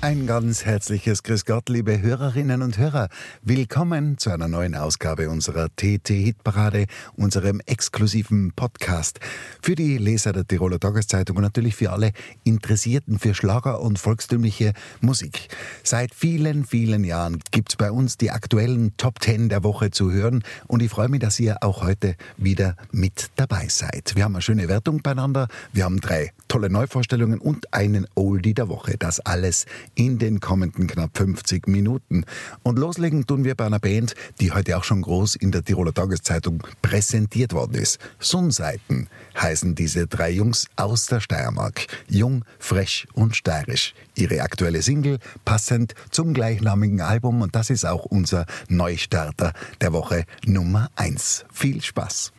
Ein ganz herzliches Grüß Gott, liebe Hörerinnen und Hörer. Willkommen zu einer neuen Ausgabe unserer TT-Hitparade, unserem exklusiven Podcast. Für die Leser der Tiroler Tageszeitung und natürlich für alle Interessierten für Schlager und volkstümliche Musik. Seit vielen, vielen Jahren gibt's bei uns die aktuellen Top Ten der Woche zu hören und ich freue mich, dass ihr auch heute wieder mit dabei seid. Wir haben eine schöne Wertung beieinander, wir haben drei tolle Neuvorstellungen und einen Oldie der Woche. Das alles in den kommenden knapp 50 Minuten. Und loslegen tun wir bei einer Band, die heute auch schon groß in der Tiroler Tageszeitung präsentiert worden ist. Sonnseiten heißen diese drei Jungs aus der Steiermark. Jung, frech und steirisch. Ihre aktuelle Single passend zum gleichnamigen Album und das ist auch unser Neustarter der Woche Nummer 1. Viel Spaß!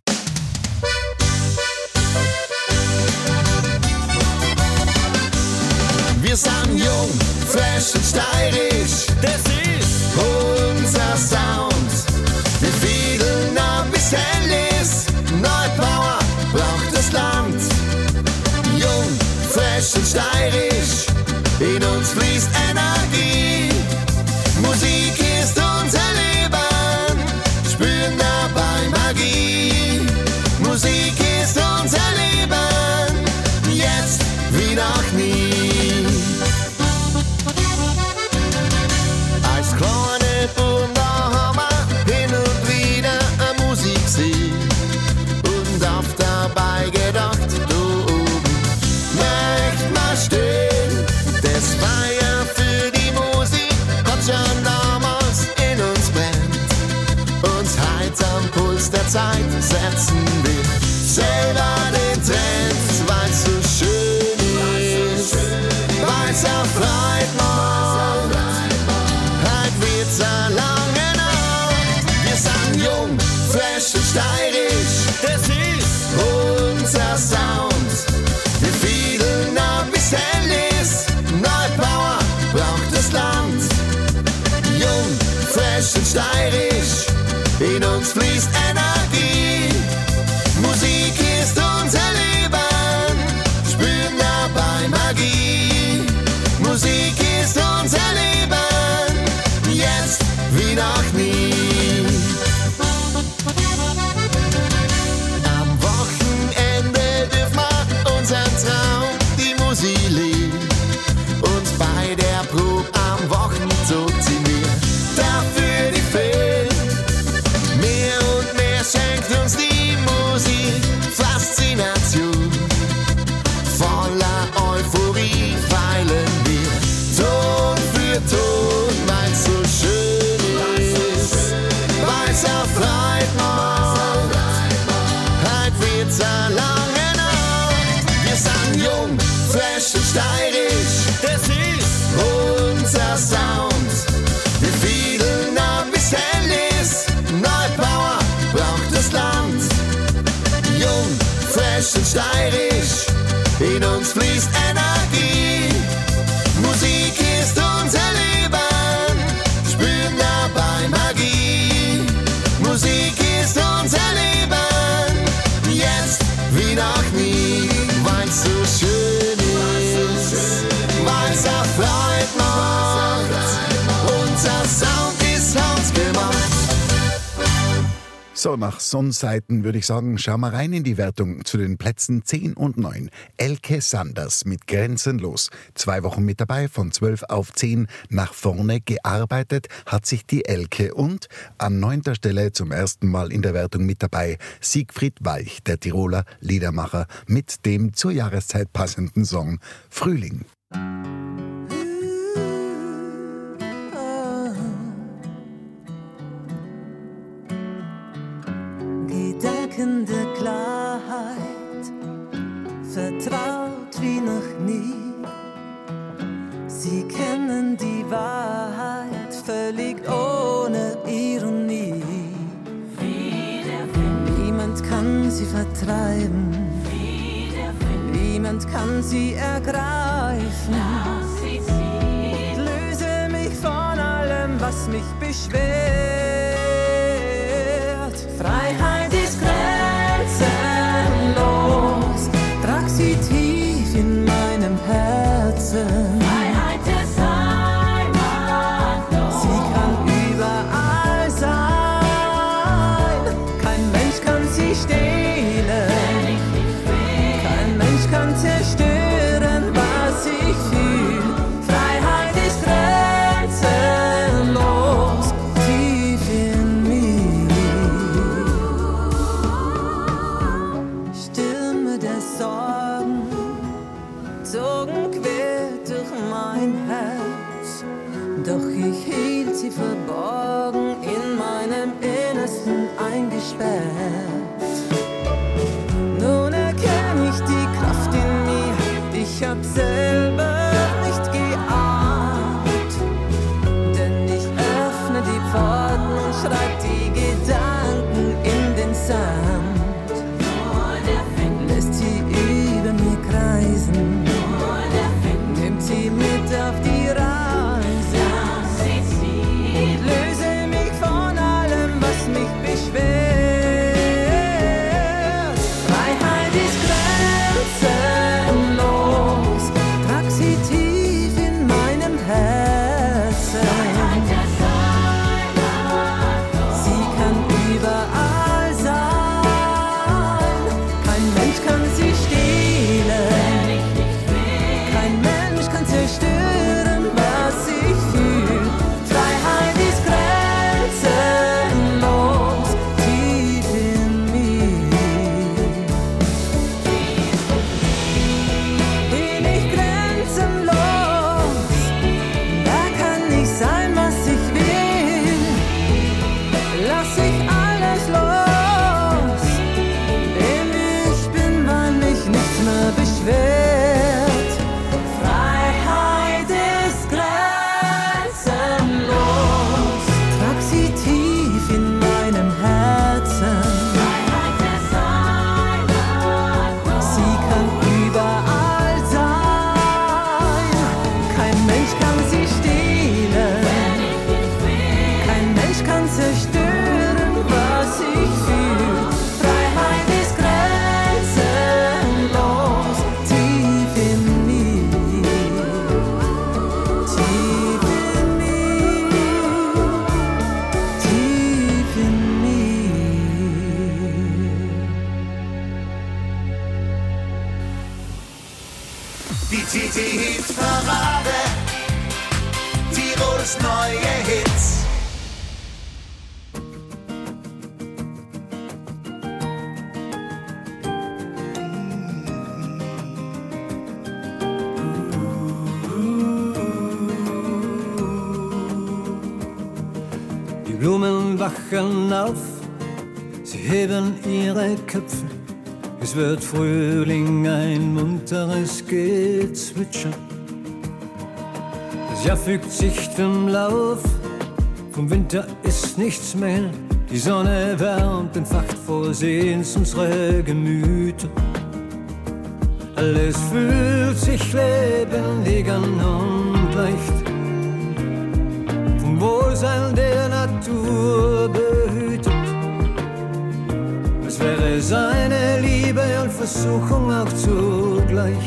Wir sind jung, fresh und steirisch. Das ist unser Sound. Die In So, nach Sonnseiten würde ich sagen, schauen wir rein in die Wertung zu den Plätzen 10 und 9. Elke Sanders mit Grenzenlos. Zwei Wochen mit dabei, von 12 auf 10 nach vorne gearbeitet hat sich die Elke und an neunter Stelle zum ersten Mal in der Wertung mit dabei Siegfried Walch, der Tiroler Liedermacher, mit dem zur Jahreszeit passenden Song Frühling. Gedenkende Klarheit, vertraut wie noch nie. Sie kennen die Wahrheit völlig ohne Ironie. Niemand kann sie vertreiben. Niemand kann sie ergreifen. Löse mich von allem, was mich beschwert. Die TT-Hit-Parade. Tirols neue Hits. Die Blumen wachen auf, sie heben ihre Köpfe. Es wird Frühling, ein munteres Gezwitscher. Das Jahr fügt sich dem Lauf, vom Winter ist nichts mehr. Die Sonne wärmt, entfacht vor Sehens unsere Gemüter. Alles fühlt sich lebendig an und leicht. Vom Wohlsein der Natur behütet. Wäre seine Liebe und Versuchung auch zugleich,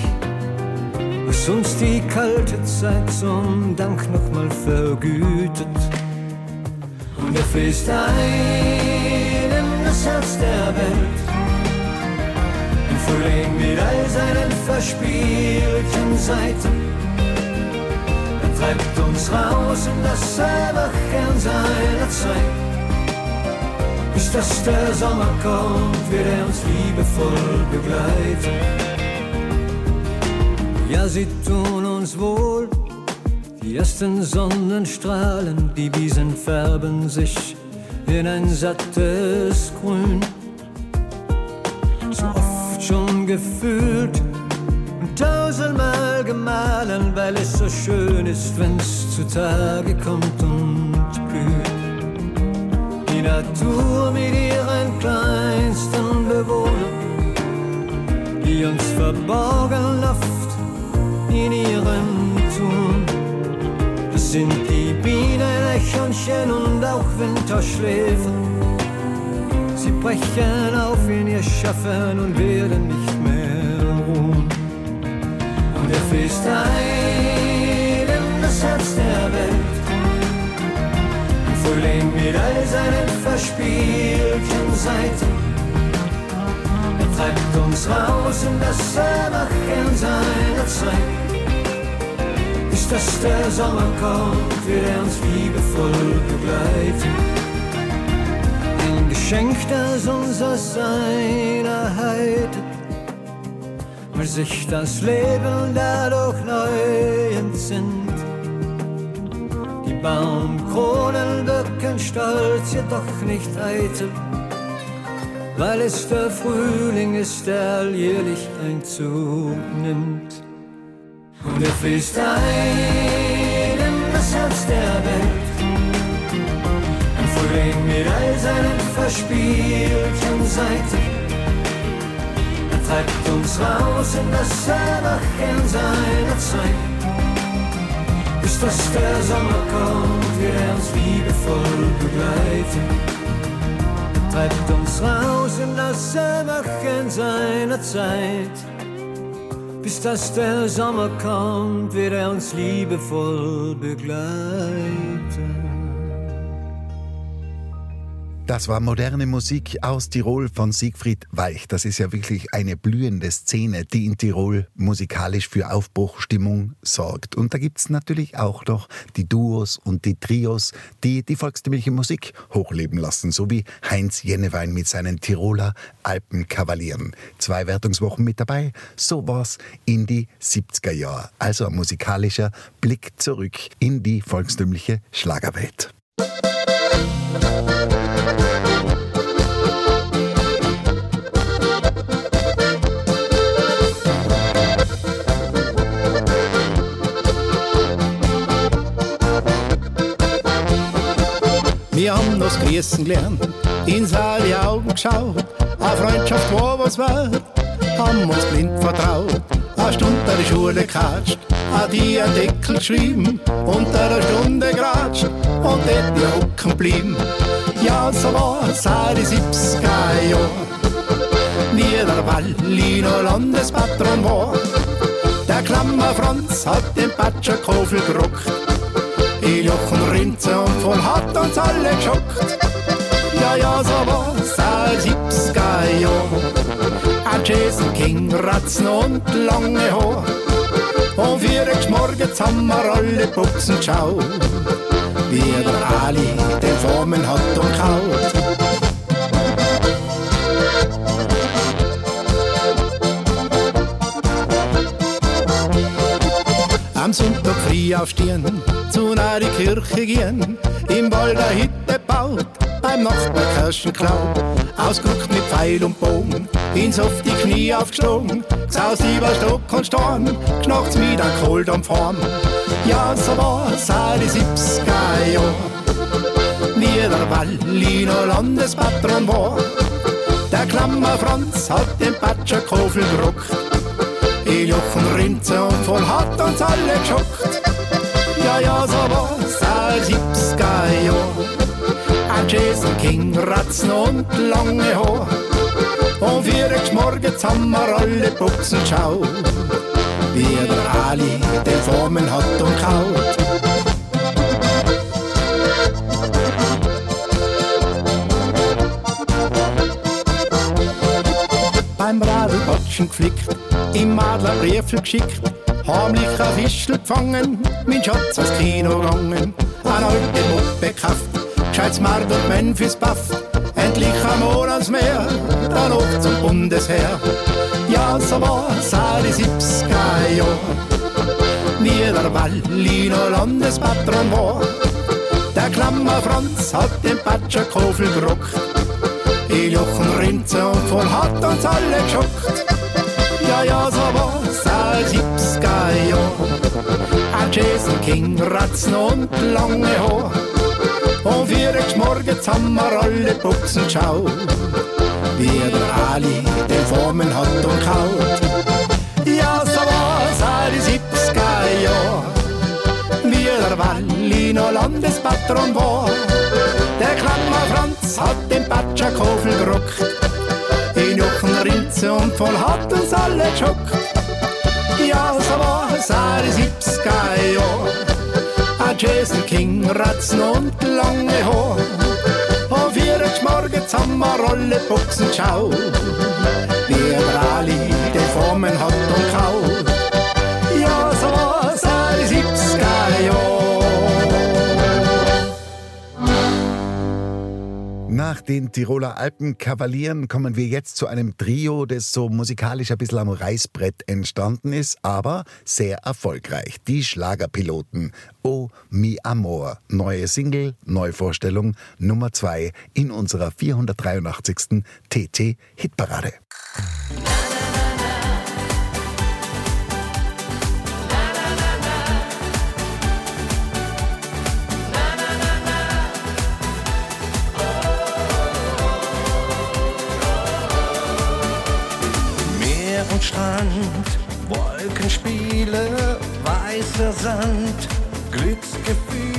was uns die kalte Zeit zum Dank nochmal vergütet. Und er fließt ein in das Herz der Welt. Im Frühling mit all seinen verspielten Seiten. Er treibt uns raus in das Erwachen seiner Zeit. Dass der Sommer kommt, wird er uns liebevoll begleiten. Ja, sie tun uns wohl, die ersten Sonnenstrahlen, die Wiesen färben sich in ein sattes Grün. So oft schon gefühlt und tausendmal gemahlen, weil es so schön ist, wenn's zutage kommt und blüht. Natur mit ihren kleinsten Bewohnern, die uns verborgen oft in ihrem Tun. Das sind die Bienen, Eichhörnchen und auch Winterschläfer. Sie brechen auf in ihr Schaffen und werden nicht mehr ruhen. Und er fließt ein Frühling mit all seinen verspielten Seiten. Er treibt uns raus in das Erwachen seiner Zeit. Bis dass der Sommer kommt, wird er uns liebevoll begleiten. Ein Geschenk, das uns aus seiner Heid weil sich das Leben dadurch neu entsinnt. Die Baumkronen wirken stolz, jedoch nicht eitel, weil es der Frühling ist, der alljährlich Einzug nimmt. Und er fließt ein in das Herz der Welt. Ein Frühling mit all seinen verspielten Seiten. Er treibt uns raus in das Erwachen seiner Zeit. Bis dass der Sommer kommt, wird er uns liebevoll begleiten. Treibt uns raus in das Erwachen seiner Zeit. Bis dass der Sommer kommt, wird er uns liebevoll begleiten. Das war moderne Musik aus Tirol von Siegfried Weich. Das ist ja wirklich eine blühende Szene, die in Tirol musikalisch für Aufbruchstimmung sorgt. Und da gibt's natürlich auch noch die Duos und die Trios, die die volkstümliche Musik hochleben lassen, so wie Heinz Jennewein mit seinen Tiroler Alpenkavalieren. Zwei Wertungswochen mit dabei, so war's in die 70er Jahre. Also ein musikalischer Blick zurück in die volkstümliche Schlagerwelt. Wir haben das Grüßen gelernt, ins alle Augen geschaut, eine Freundschaft war was wert, haben uns blind vertraut, eine Stunde der Schule gekatscht, an die ein Deckel geschrieben, unter einer Stunde geratscht und dort die hocken blieben. Ja, so war seit die 70er Jahre, wie der Wallino Landespatron war. Der Klammer Franz hat den Patscherkofel gerockt. Il Jochen Rinze und voll hat uns alle geschockt. Ja, ja, so war's als 70er Jahr. Ein Jason King, Ratzen und lange Haar. Und vier morgens haben wir alle Buchsen geschaut. Wie der Ali den Formen hat und kaut. Am Sonntag früh aufstehen, zu einer Kirche gehen, im Wald eine Hütte baut, beim Nachbar Kirschen klaut, ausgeguckt mit Pfeil und Bogen, ins auf die Knie aufgeschlagen, gesaust über Stock und Storn, knachts mit einem Kohldampf heim. Ja, so war's auch die 70er Jahre, wie der Wallino Landespatron war. Der Klammer Franz hat den Patscherkofel gerockt, Il Jochen Rinze und voll hat uns alle geschockt. Als 70er Jahr. Ein Jason King, Ratzen und lange Haar. Und vier morgens haben wir alle Buchsen geschaut. Wie der Ali den Formen hat und kaut. beim Radlbatschen geflickt, im Adler Briefel geschickt, heimlich ein Fischl gefangen, mein Schatz ins Kino gegangen, eine alte Muppe gekauft, gescheit Smart und Memphis Buff, endlich ein Monatsmeer, dann noch zum Bundesheer. Ja, so war's auch die 70er Jahre, wie der Wallino Landespatron war. Der Klammer Franz hat den Patscherkofel gerockt, Il Jochen Rinze und voll hat uns alle geschockt. Ja, ja, so war's 70er Jahr. King, Ratzen und lange Haar. Und vier morgens haben wir alle Buchsen geschaut, wie der Ali den Formen hat und kaut. Ja, so war's all die 70er Jahre, wie der Walli noch Landespatron war. Der Klammer Franz hat den Batschakofel gerockt, in Jochen Rinze und voll hat uns alle geschockt. Ja, so all die 70er Jahre, ein Jason King, Ratzen und lange Haar. Und vier morgens haben wir alle Buchsen wie der Ali den Formen hat und Nach den Tiroler Alpenkavalieren kommen wir jetzt zu einem Trio, das so musikalisch ein bisschen am Reißbrett entstanden ist, aber sehr erfolgreich. Die Schlagerpiloten. Oh, mi amor. Neue Single, Neuvorstellung, Nummer 2 in unserer 483. TT-Hitparade. Meer Strand, Wolkenspiele, weißer Sand, Glücksgefühle.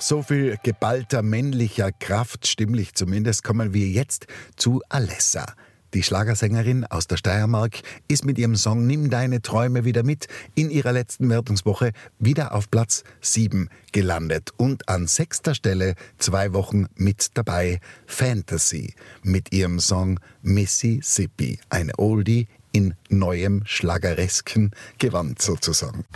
Nach so viel geballter männlicher Kraft, stimmlich zumindest, kommen wir jetzt zu Alessa. Die Schlagersängerin aus der Steiermark ist mit ihrem Song Nimm deine Träume wieder mit in ihrer letzten Wertungswoche wieder auf Platz 7 gelandet und an sechster Stelle zwei Wochen mit dabei Fantasy mit ihrem Song Mississippi, eine Oldie in neuem schlageresken Gewand sozusagen.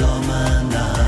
Sommer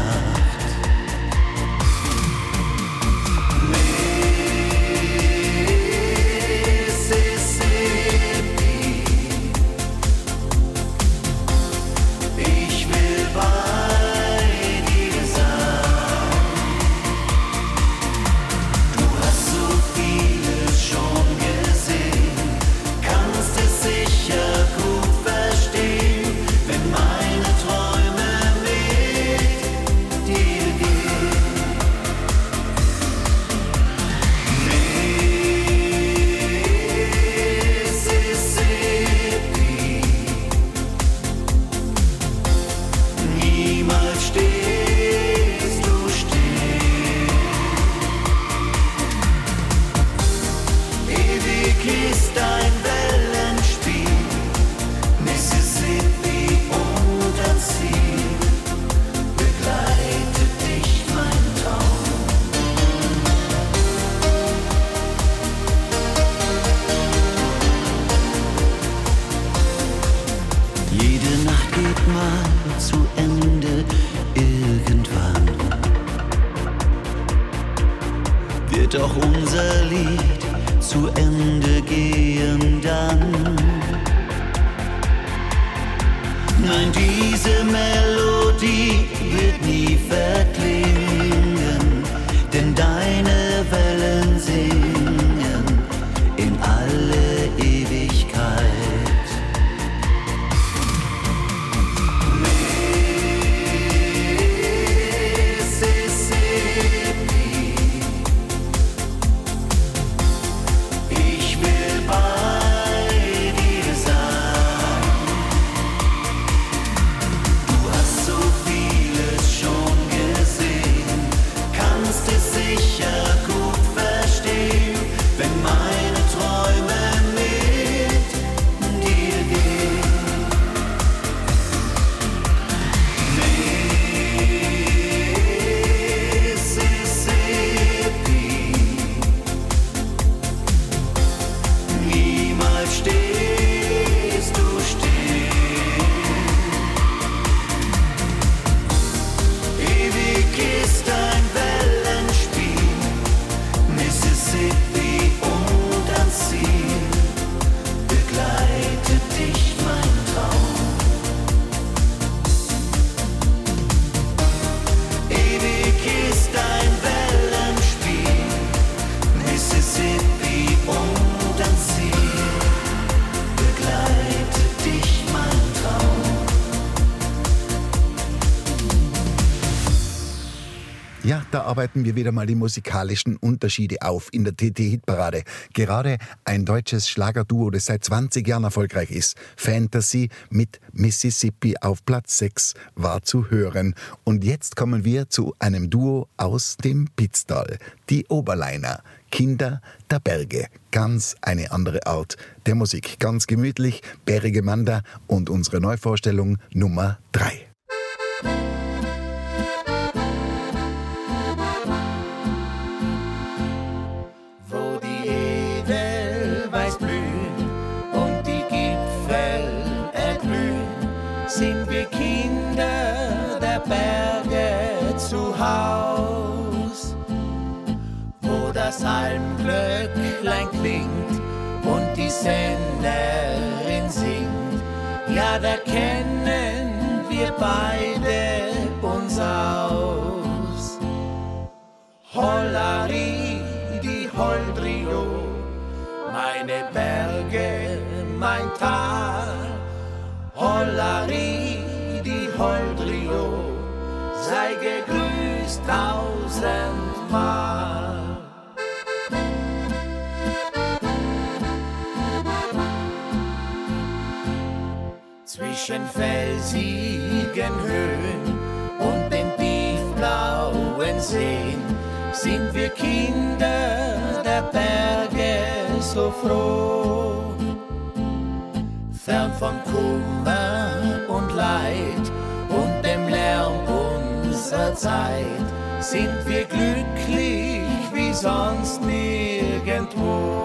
arbeiten wir wieder mal die musikalischen Unterschiede auf in der TT-Hitparade. Gerade ein deutsches Schlagerduo, das seit 20 Jahren erfolgreich ist, Fantasy mit Mississippi auf Platz 6, war zu hören. Und jetzt kommen wir zu einem Duo aus dem Pitztal, die Oberleiner. Kinder der Berge. Ganz eine andere Art der Musik. Ganz gemütlich, bärige Manda und unsere Neuvorstellung Nummer 3. Ja, da kennen wir beide uns aus. Hollari, die Holdrio, meine Berge, mein Tal. Hollari, die Holdrio, sei gegrüßt tausendmal. Zwischen felsigen Höhen und den tiefblauen Seen sind wir Kinder der Berge so froh. Fern von Kummer und Leid und dem Lärm unserer Zeit sind wir glücklich wie sonst nirgendwo.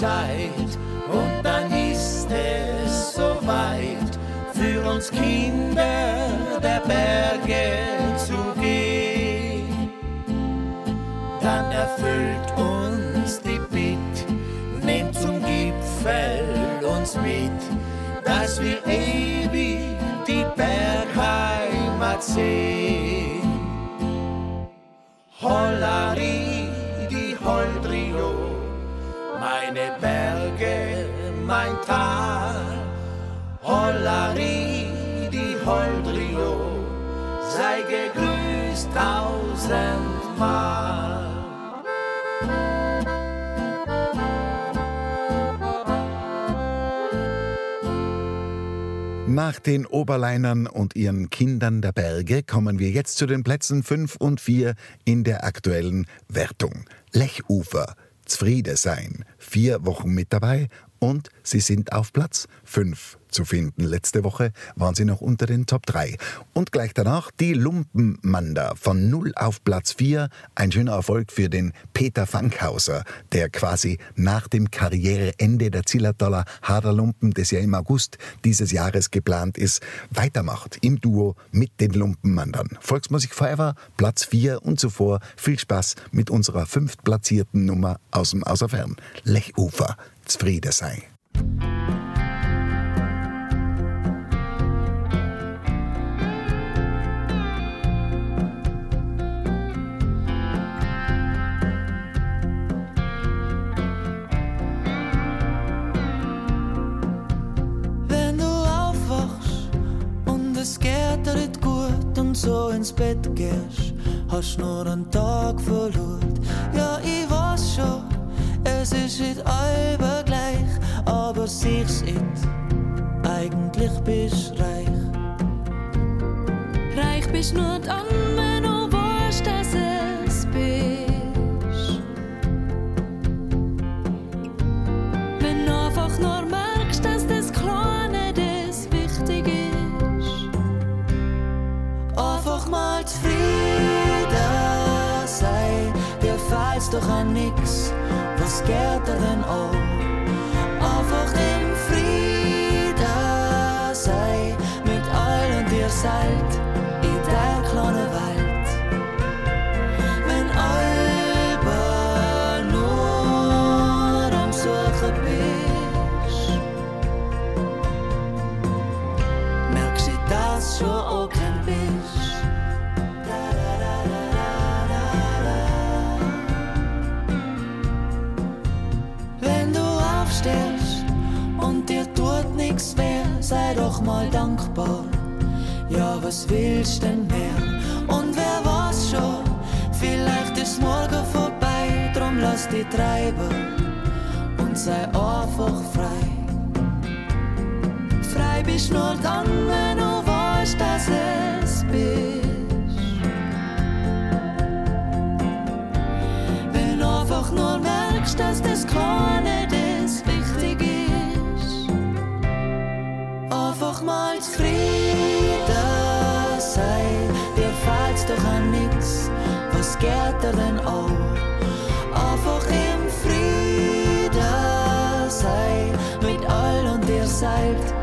Zeit und dann ist es soweit für uns Kinder der Berge zu gehen. Dann erfüllt uns die Bitt, nehmt zum Gipfel uns mit, dass wir ewig die Bergheimat sehen. Hollari, die Holdrio, meine Berge, mein Tal. Hollari, die Holdrio, sei gegrüßt tausendmal. Nach den Oberleinern und ihren Kindern der Berge kommen wir jetzt zu den Plätzen 5 und 4 in der aktuellen Wertung. Lechufer, Zfriede sein, vier Wochen mit dabei und sie sind auf Platz 5 zu finden. Letzte Woche waren sie noch unter den Top 3. Und gleich danach die Lumpenmander von 0 auf Platz 4. Ein schöner Erfolg für den Peter Fankhauser, der quasi nach dem Karriereende der Zillertaler Haderlumpen, das ja im August dieses Jahres geplant ist, weitermacht im Duo mit den Lumpenmandern. Volksmusik Forever, Platz 4 und zuvor viel Spaß mit unserer fünftplatzierten Nummer aus dem Außerfern. Lechufer, zufrieden sei. Einen Tag verloren. Ja, ich weiß schon, es ist nicht allbe gleich, aber sich's nicht. Eigentlich bist reich. Reich bist nur dann, wenn feilt's doch an nix, was geht dir denn auch? Einfach im Frieden sei, mit allen dir seid, in der kleinen Welt. Wenn alle nur am Suchen bist, merkst du, dass schon auch Ja, was willst denn mehr? Und wer weiß schon, vielleicht ist morgen vorbei, drum lass die treiben und sei einfach frei. Frei bist nur dann, wenn du weißt, dass es bist. Wenn einfach nur merkst, dass das keine das wichtig ist. Einfach mal zufrieden. sketteren auch Einfach im Frieden sein mit all und ihr selbst.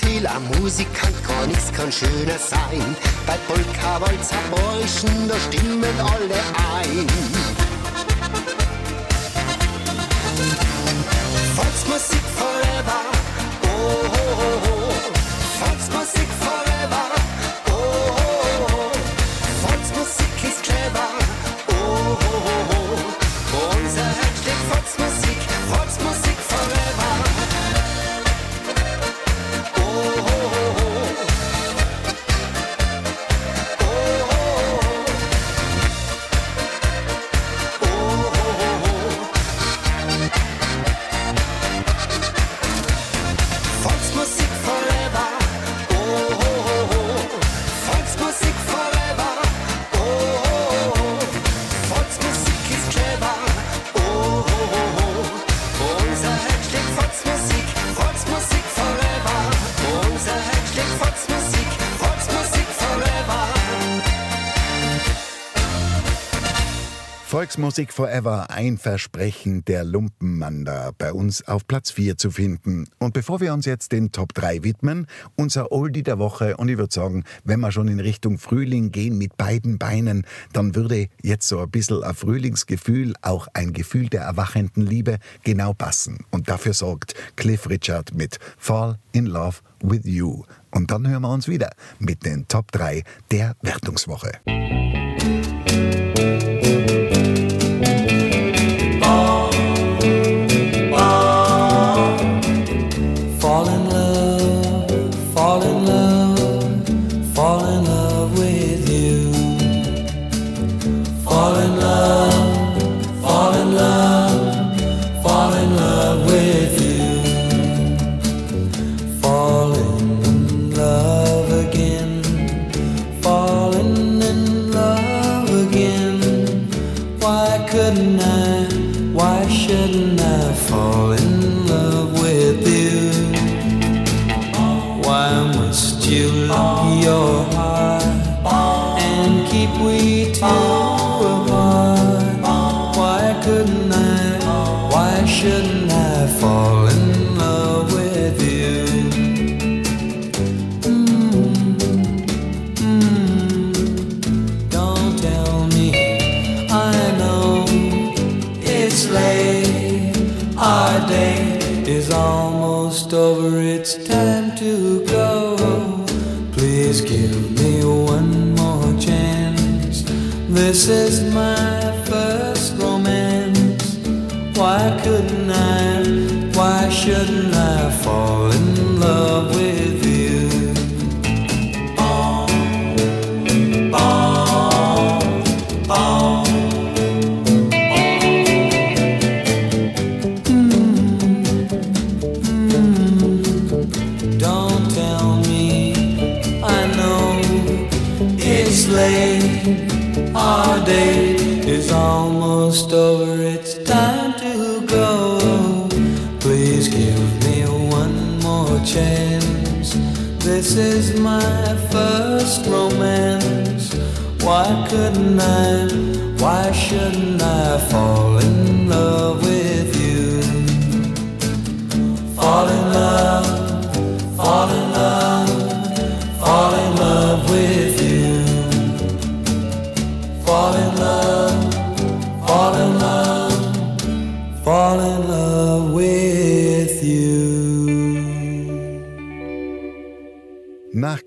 viel am Musikant kann nichts kann schöner sein. Bei Polka, Walzer, Bräuschen, da stimmen alle ein. Volksmusik Forever, ein Versprechen der Lumpenmanda, bei uns auf Platz 4 zu finden. Und bevor wir uns jetzt den Top 3 widmen, unser Oldie der Woche, und ich würde sagen, wenn wir schon in Richtung Frühling gehen mit beiden Beinen, dann würde jetzt so ein bisschen ein Frühlingsgefühl, auch ein Gefühl der erwachenden Liebe, genau passen. Und dafür sorgt Cliff Richard mit Fall in Love with You. Und dann hören wir uns wieder mit den Top 3 der Wertungswoche. This is my first romance. Why couldn't I? Why shouldn't I fall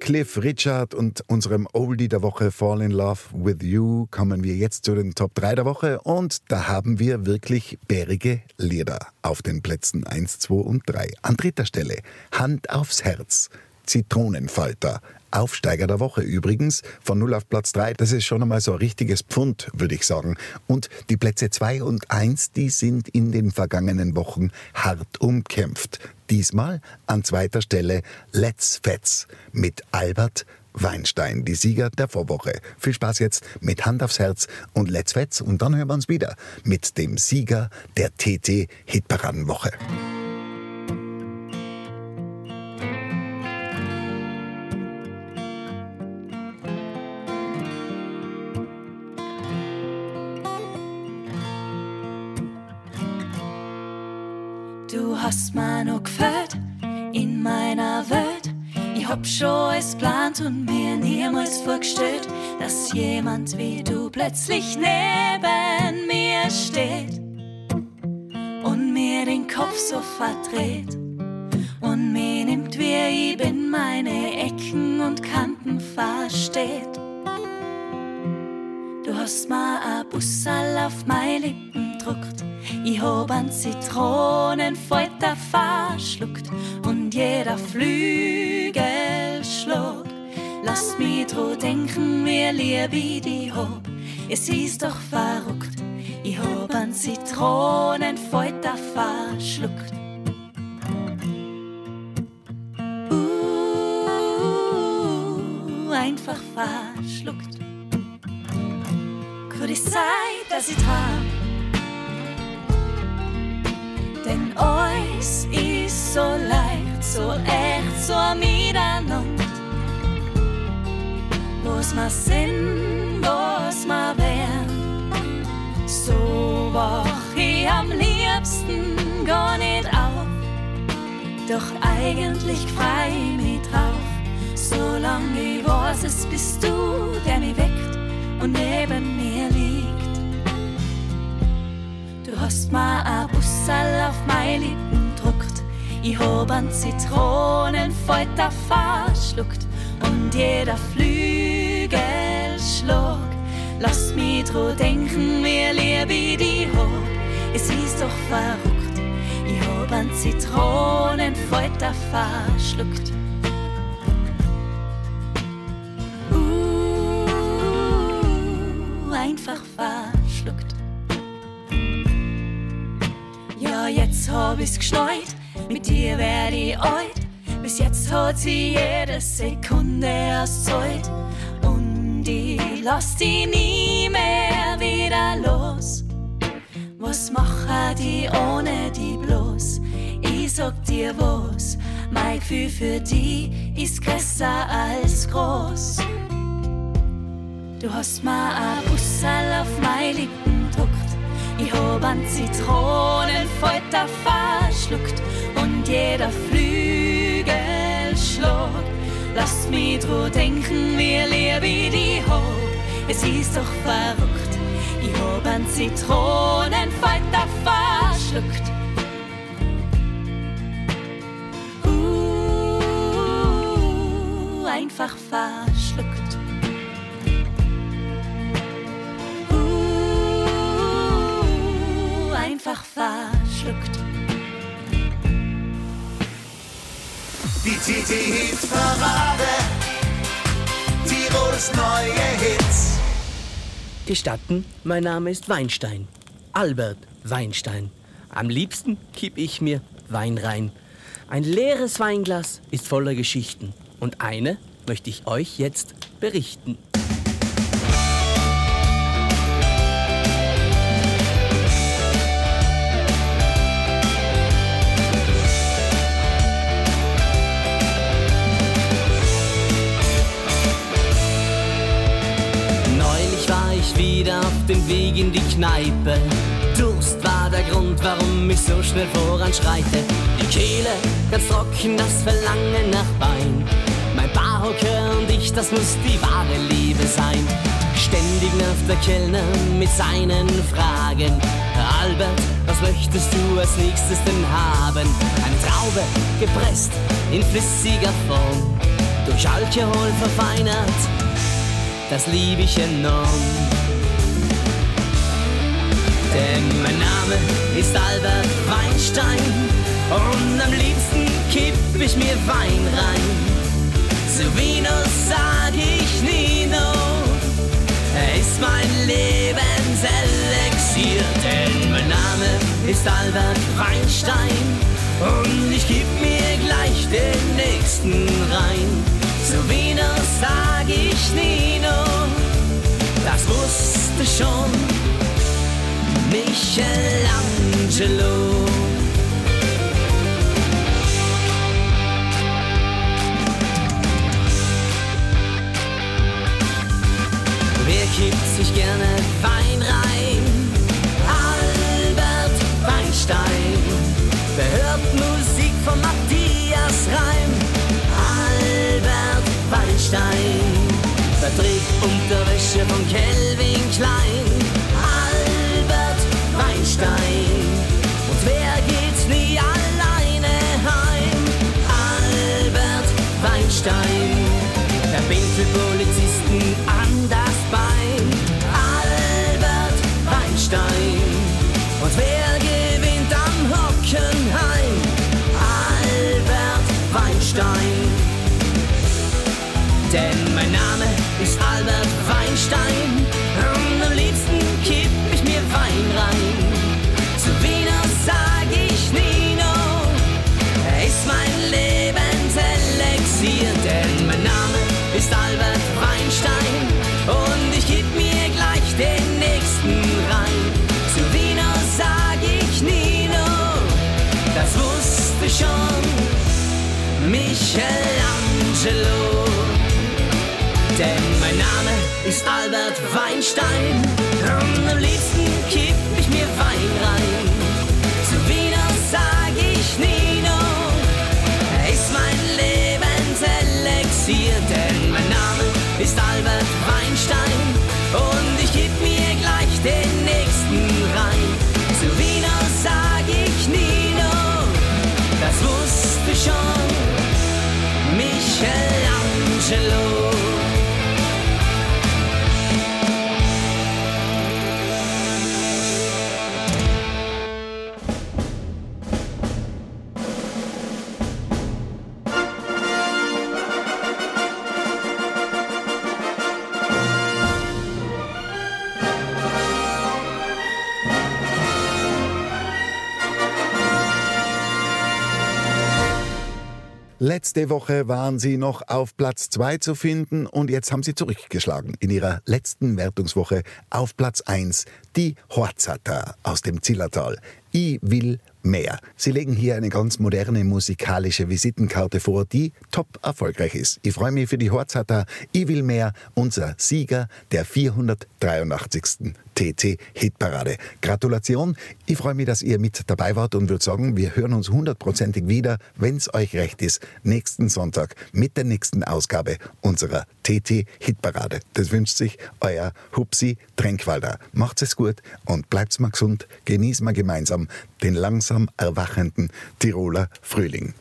Cliff Richard und unserem Oldie der Woche Fall in Love with You kommen wir jetzt zu den Top 3 der Woche und da haben wir wirklich bärige Lieder auf den Plätzen 1, 2 und 3. An dritter Stelle Hand aufs Herz, Zitronenfalter. Aufsteiger der Woche übrigens, von 0 auf Platz 3. Das ist schon einmal so ein richtiges Pfund, würde ich sagen. Und die Plätze 2 und 1, die sind in den vergangenen Wochen hart umkämpft. Diesmal an zweiter Stelle Let's Fets mit Albert Weinstein, die Sieger der Vorwoche. Viel Spaß jetzt mit Hand aufs Herz und Let's Fets und dann hören wir uns wieder mit dem Sieger der TT Hitparadenwoche. Hab schon alles plant und mir niemals vorgestellt, dass jemand wie du plötzlich neben mir steht und mir den Kopf so verdreht und mir nimmt, wie ich bin, meine Ecken und Kanten versteht. Du hast mir a Bussal auf meine Lippen druckt. Ich hab an Zitronenfalter verschluckt und jeder Flügelschlag Lass mich dran denken, wie lieb ich die hab. Es ist doch verrückt, ich hab an Zitronenfalter verschluckt. Uh, einfach verschluckt. Könnte es sein, dass ich hab denn alles ist so leicht, so echt, so miteinander. Was wir sind, was wir wären. So wach ich am liebsten gar nicht auf. Doch eigentlich frei ich mich drauf. Solange ich weiß, es bist du, der mich weckt und neben mir liegt. Du hast mir a Bussal auf meine Lippen druckt. Ich hab an Zitronenfalter verschluckt und jeder Flügelschlag Lass mich dran denken, wie lieb ich die hab. Es ist doch verrückt, ich hab an Zitronenfalter verschluckt. Uh, einfach verschluckt. Hab ich's geschneit, mit dir werd ich alt. Bis jetzt hat sie jede Sekunde auszahlt. Und ich lass die nie mehr wieder los. Was mache die ohne die bloß? Ich sag dir was, mein Gefühl für die ist größer als groß. Du hast mir a Bussal auf meine Lippen druckt. Ich hab an Zitronenfalter jeder Flügelschlag. Lass mich dran denken, wie lieb ich die hab. Es ist doch verrückt, ich hab einen Zitronenfalter verschluckt. Uh, einfach verschluckt. Einfach verschluckt. Die TT-Hit-Parade. Tirols neue Hits. Gestatten, mein Name ist Weinstein. Albert Weinstein. Am liebsten kipp ich mir Wein rein. Ein leeres Weinglas ist voller Geschichten. Und eine möchte ich euch jetzt berichten. Dem Weg in die Kneipe. Durst war der Grund, warum ich so schnell voranschreite. Die Kehle ganz trocken, das Verlangen nach Wein. Mein Barhocker und ich, das muss die wahre Liebe sein. Ständig nervt der Kellner mit seinen Fragen. Albert, was möchtest du als nächstes denn haben? Eine Traube, gepresst in flüssiger Form, durch Alkohol verfeinert das lieb ich enorm. Denn mein Name ist Albert Weinstein und am liebsten kipp ich mir Wein rein. Zu Venus sag ich Nino, er ist mein Lebenselixier. Denn mein Name ist Albert Weinstein und ich geb mir gleich den nächsten rein. Zu Venus sag ich Nino, das wusste schon Michelangelo. Wer kippt sich gerne Wein rein? Albert Weinstein. Wer hört Musik von Matthias Reim? Albert Weinstein. Wer Unterwäsche von Kelvin Klein? Weinstein. Und wer geht nie alleine heim? Albert Weinstein. Er pinkelt Polizisten an das Bein. Albert Weinstein. Und wer gewinnt am Hockenheim? Albert Weinstein. Denn mein Name ist Albert Weinstein. Michelangelo. Denn mein Name ist Albert Weinstein und am liebsten kipp ich mir Wein rein. Zu Venus sag ich Nino, ist mein Lebenselixier, denn mein Name ist Albert Weinstein Letzte Woche waren sie noch auf Platz 2 zu finden und jetzt haben sie zurückgeschlagen in ihrer letzten Wertungswoche auf Platz 1 die Horzata aus dem Zillertal. Ich will mehr. Sie legen hier eine ganz moderne musikalische Visitenkarte vor, die top erfolgreich ist. Ich freue mich für die Horzhatter Ich will mehr, unser Sieger der 483. TT-Hitparade. Gratulation. Ich freue mich, dass ihr mit dabei wart und würde sagen, wir hören uns hundertprozentig wieder, wenn es euch recht ist, nächsten Sonntag mit der nächsten Ausgabe unserer TT-Hitparade. Das wünscht sich euer Hupsi Tränkwalder. Macht's es gut und bleibt's mal gesund. Genießen wir gemeinsam den langsam erwachenden Tiroler Frühling.